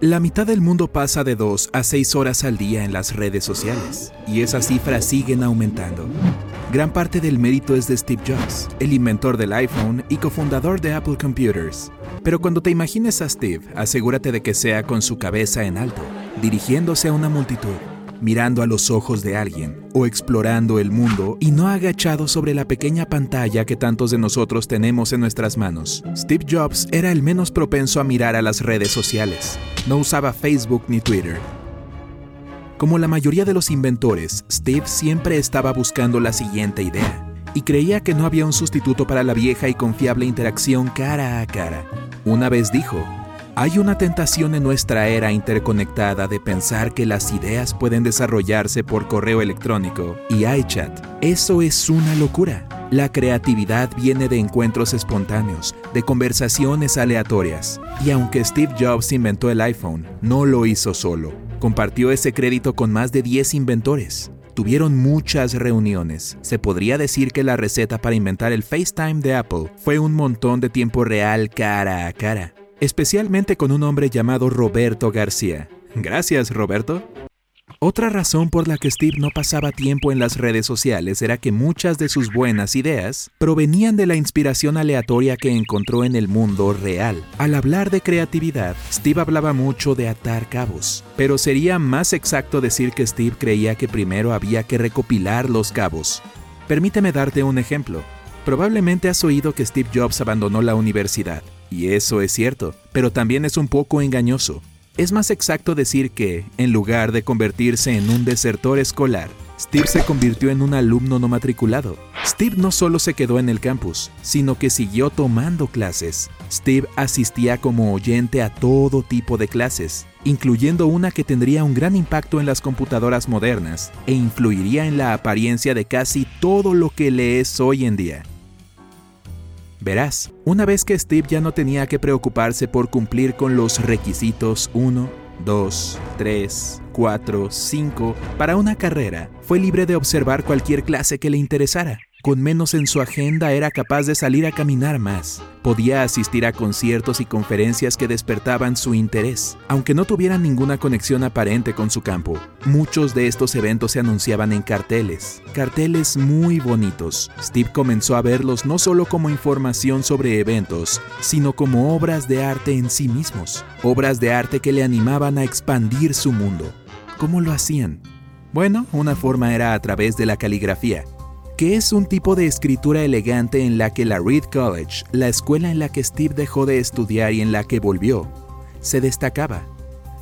La mitad del mundo pasa de 2 a 6 horas al día en las redes sociales, y esas cifras siguen aumentando. Gran parte del mérito es de Steve Jobs, el inventor del iPhone y cofundador de Apple Computers. Pero cuando te imagines a Steve, asegúrate de que sea con su cabeza en alto, dirigiéndose a una multitud, mirando a los ojos de alguien o explorando el mundo y no agachado sobre la pequeña pantalla que tantos de nosotros tenemos en nuestras manos. Steve Jobs era el menos propenso a mirar a las redes sociales. No usaba Facebook ni Twitter. Como la mayoría de los inventores, Steve siempre estaba buscando la siguiente idea y creía que no había un sustituto para la vieja y confiable interacción cara a cara. Una vez dijo, hay una tentación en nuestra era interconectada de pensar que las ideas pueden desarrollarse por correo electrónico y iChat. Eso es una locura. La creatividad viene de encuentros espontáneos, de conversaciones aleatorias. Y aunque Steve Jobs inventó el iPhone, no lo hizo solo. Compartió ese crédito con más de 10 inventores. Tuvieron muchas reuniones. Se podría decir que la receta para inventar el FaceTime de Apple fue un montón de tiempo real cara a cara especialmente con un hombre llamado Roberto García. Gracias, Roberto. Otra razón por la que Steve no pasaba tiempo en las redes sociales era que muchas de sus buenas ideas provenían de la inspiración aleatoria que encontró en el mundo real. Al hablar de creatividad, Steve hablaba mucho de atar cabos, pero sería más exacto decir que Steve creía que primero había que recopilar los cabos. Permíteme darte un ejemplo. Probablemente has oído que Steve Jobs abandonó la universidad. Y eso es cierto, pero también es un poco engañoso. Es más exacto decir que, en lugar de convertirse en un desertor escolar, Steve se convirtió en un alumno no matriculado. Steve no solo se quedó en el campus, sino que siguió tomando clases. Steve asistía como oyente a todo tipo de clases, incluyendo una que tendría un gran impacto en las computadoras modernas e influiría en la apariencia de casi todo lo que lees hoy en día. Verás, una vez que Steve ya no tenía que preocuparse por cumplir con los requisitos 1, 2, 3, 4, 5 para una carrera, fue libre de observar cualquier clase que le interesara. Con menos en su agenda era capaz de salir a caminar más. Podía asistir a conciertos y conferencias que despertaban su interés, aunque no tuvieran ninguna conexión aparente con su campo. Muchos de estos eventos se anunciaban en carteles, carteles muy bonitos. Steve comenzó a verlos no solo como información sobre eventos, sino como obras de arte en sí mismos, obras de arte que le animaban a expandir su mundo. ¿Cómo lo hacían? Bueno, una forma era a través de la caligrafía que es un tipo de escritura elegante en la que la Reed College, la escuela en la que Steve dejó de estudiar y en la que volvió, se destacaba.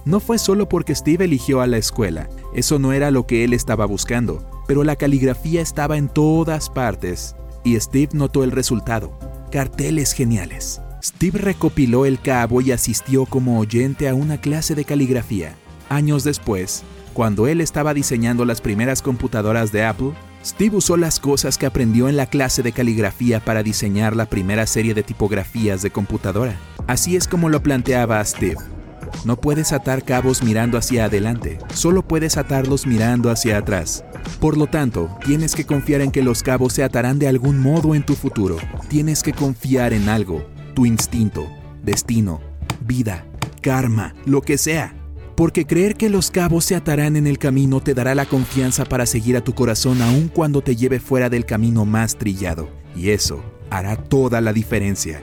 No fue solo porque Steve eligió a la escuela, eso no era lo que él estaba buscando, pero la caligrafía estaba en todas partes y Steve notó el resultado, carteles geniales. Steve recopiló el cabo y asistió como oyente a una clase de caligrafía. Años después, cuando él estaba diseñando las primeras computadoras de Apple, Steve usó las cosas que aprendió en la clase de caligrafía para diseñar la primera serie de tipografías de computadora. Así es como lo planteaba Steve. No puedes atar cabos mirando hacia adelante, solo puedes atarlos mirando hacia atrás. Por lo tanto, tienes que confiar en que los cabos se atarán de algún modo en tu futuro. Tienes que confiar en algo, tu instinto, destino, vida, karma, lo que sea porque creer que los cabos se atarán en el camino te dará la confianza para seguir a tu corazón aun cuando te lleve fuera del camino más trillado, y eso hará toda la diferencia.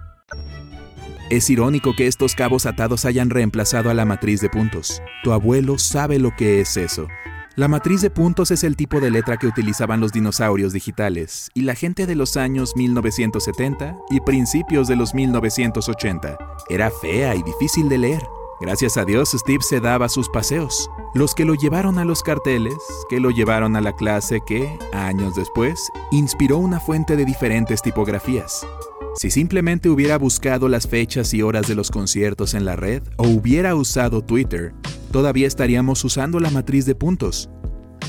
Es irónico que estos cabos atados hayan reemplazado a la matriz de puntos. Tu abuelo sabe lo que es eso. La matriz de puntos es el tipo de letra que utilizaban los dinosaurios digitales y la gente de los años 1970 y principios de los 1980. Era fea y difícil de leer. Gracias a Dios, Steve se daba sus paseos. Los que lo llevaron a los carteles, que lo llevaron a la clase que, años después, inspiró una fuente de diferentes tipografías. Si simplemente hubiera buscado las fechas y horas de los conciertos en la red o hubiera usado Twitter, todavía estaríamos usando la matriz de puntos.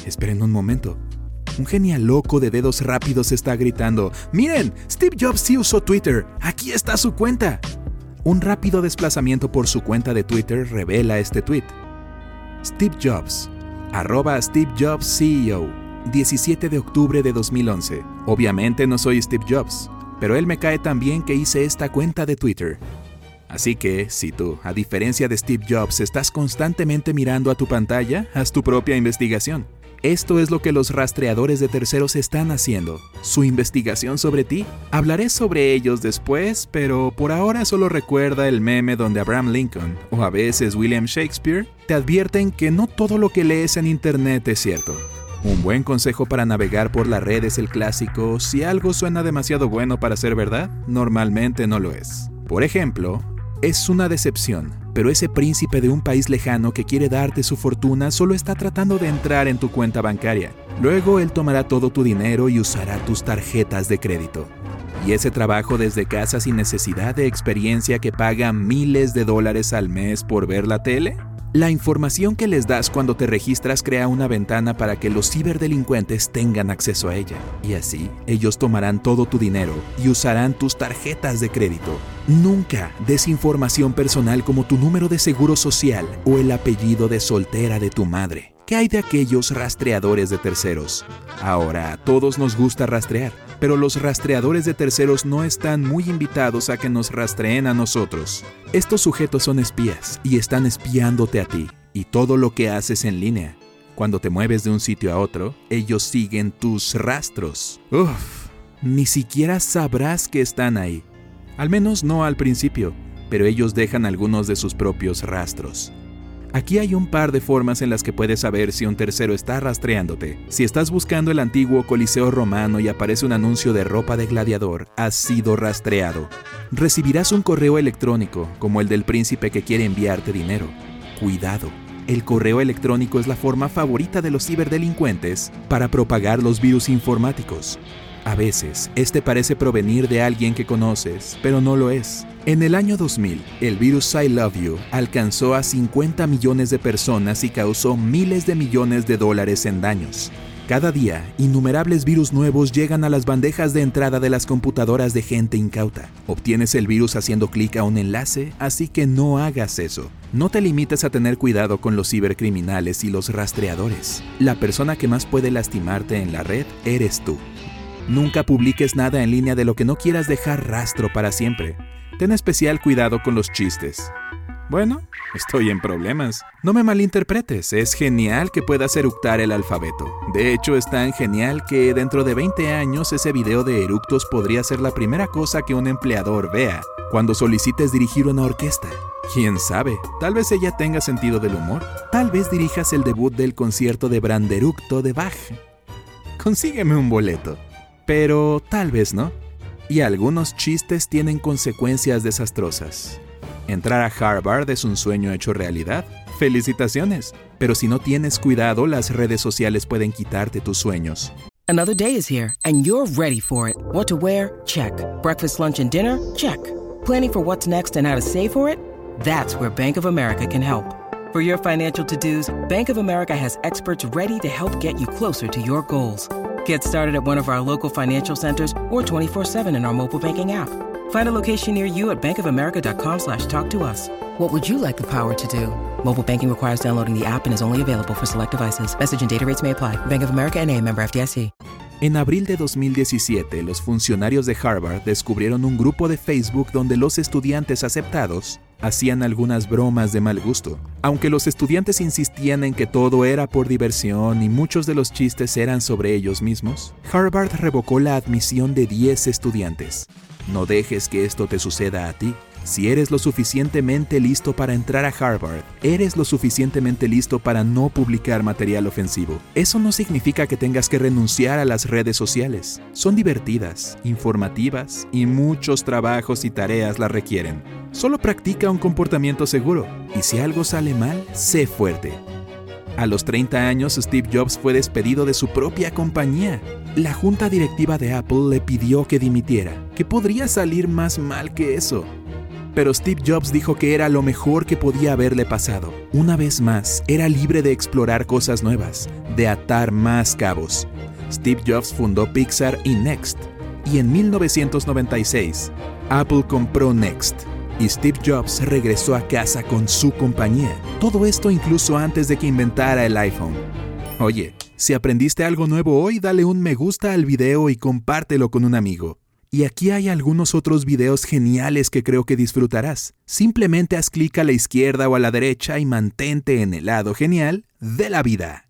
Esperen un momento. Un genial loco de dedos rápidos está gritando, miren, Steve Jobs sí usó Twitter, aquí está su cuenta. Un rápido desplazamiento por su cuenta de Twitter revela este tweet. Steve Jobs, arroba Steve Jobs CEO, 17 de octubre de 2011. Obviamente no soy Steve Jobs, pero él me cae tan bien que hice esta cuenta de Twitter. Así que, si tú, a diferencia de Steve Jobs, estás constantemente mirando a tu pantalla, haz tu propia investigación. Esto es lo que los rastreadores de terceros están haciendo, su investigación sobre ti. Hablaré sobre ellos después, pero por ahora solo recuerda el meme donde Abraham Lincoln, o a veces William Shakespeare, te advierten que no todo lo que lees en Internet es cierto. Un buen consejo para navegar por la red es el clásico, si algo suena demasiado bueno para ser verdad, normalmente no lo es. Por ejemplo, es una decepción, pero ese príncipe de un país lejano que quiere darte su fortuna solo está tratando de entrar en tu cuenta bancaria. Luego él tomará todo tu dinero y usará tus tarjetas de crédito. Y ese trabajo desde casa sin necesidad de experiencia que paga miles de dólares al mes por ver la tele? La información que les das cuando te registras crea una ventana para que los ciberdelincuentes tengan acceso a ella. Y así, ellos tomarán todo tu dinero y usarán tus tarjetas de crédito. Nunca des información personal como tu número de seguro social o el apellido de soltera de tu madre. ¿Qué hay de aquellos rastreadores de terceros? Ahora, a todos nos gusta rastrear, pero los rastreadores de terceros no están muy invitados a que nos rastreen a nosotros. Estos sujetos son espías y están espiándote a ti y todo lo que haces en línea. Cuando te mueves de un sitio a otro, ellos siguen tus rastros. Uf, ni siquiera sabrás que están ahí. Al menos no al principio, pero ellos dejan algunos de sus propios rastros. Aquí hay un par de formas en las que puedes saber si un tercero está rastreándote. Si estás buscando el antiguo Coliseo romano y aparece un anuncio de ropa de gladiador, has sido rastreado. Recibirás un correo electrónico, como el del príncipe que quiere enviarte dinero. Cuidado. El correo electrónico es la forma favorita de los ciberdelincuentes para propagar los virus informáticos. A veces, este parece provenir de alguien que conoces, pero no lo es. En el año 2000, el virus I Love You alcanzó a 50 millones de personas y causó miles de millones de dólares en daños. Cada día, innumerables virus nuevos llegan a las bandejas de entrada de las computadoras de gente incauta. Obtienes el virus haciendo clic a un enlace, así que no hagas eso. No te limites a tener cuidado con los cibercriminales y los rastreadores. La persona que más puede lastimarte en la red eres tú. Nunca publiques nada en línea de lo que no quieras dejar rastro para siempre. Ten especial cuidado con los chistes. Bueno, estoy en problemas. No me malinterpretes, es genial que puedas eructar el alfabeto. De hecho, es tan genial que dentro de 20 años ese video de eructos podría ser la primera cosa que un empleador vea cuando solicites dirigir una orquesta. Quién sabe, tal vez ella tenga sentido del humor. Tal vez dirijas el debut del concierto de Branderucto de Bach. Consígueme un boleto pero tal vez no. Y algunos chistes tienen consecuencias desastrosas. Entrar a Harvard es un sueño hecho realidad. Felicitaciones. Pero si no tienes cuidado, las redes sociales pueden quitarte tus sueños. Another day is here and you're ready for it. What to wear? Check. Breakfast, lunch and dinner? Check. Planning for what's next and how to save for it? That's where Bank of America can help. For your financial to-dos, Bank of America has experts ready to help get you closer to your goals. Get started at one of our local financial centers or 24-7 in our mobile banking app. Find a location near you at bankofamerica.com slash talk to us. What would you like the power to do? Mobile banking requires downloading the app and is only available for select devices. Message and data rates may apply. Bank of America and a member FDIC. En abril de 2017, los funcionarios de Harvard descubrieron un grupo de Facebook donde los estudiantes aceptados hacían algunas bromas de mal gusto. Aunque los estudiantes insistían en que todo era por diversión y muchos de los chistes eran sobre ellos mismos, Harvard revocó la admisión de 10 estudiantes. No dejes que esto te suceda a ti. Si eres lo suficientemente listo para entrar a Harvard, eres lo suficientemente listo para no publicar material ofensivo. Eso no significa que tengas que renunciar a las redes sociales. Son divertidas, informativas y muchos trabajos y tareas las requieren. Solo practica un comportamiento seguro y si algo sale mal, sé fuerte. A los 30 años, Steve Jobs fue despedido de su propia compañía. La junta directiva de Apple le pidió que dimitiera, que podría salir más mal que eso. Pero Steve Jobs dijo que era lo mejor que podía haberle pasado. Una vez más, era libre de explorar cosas nuevas, de atar más cabos. Steve Jobs fundó Pixar y Next. Y en 1996, Apple compró Next y Steve Jobs regresó a casa con su compañía. Todo esto incluso antes de que inventara el iPhone. Oye, si aprendiste algo nuevo hoy, dale un me gusta al video y compártelo con un amigo. Y aquí hay algunos otros videos geniales que creo que disfrutarás. Simplemente haz clic a la izquierda o a la derecha y mantente en el lado genial de la vida.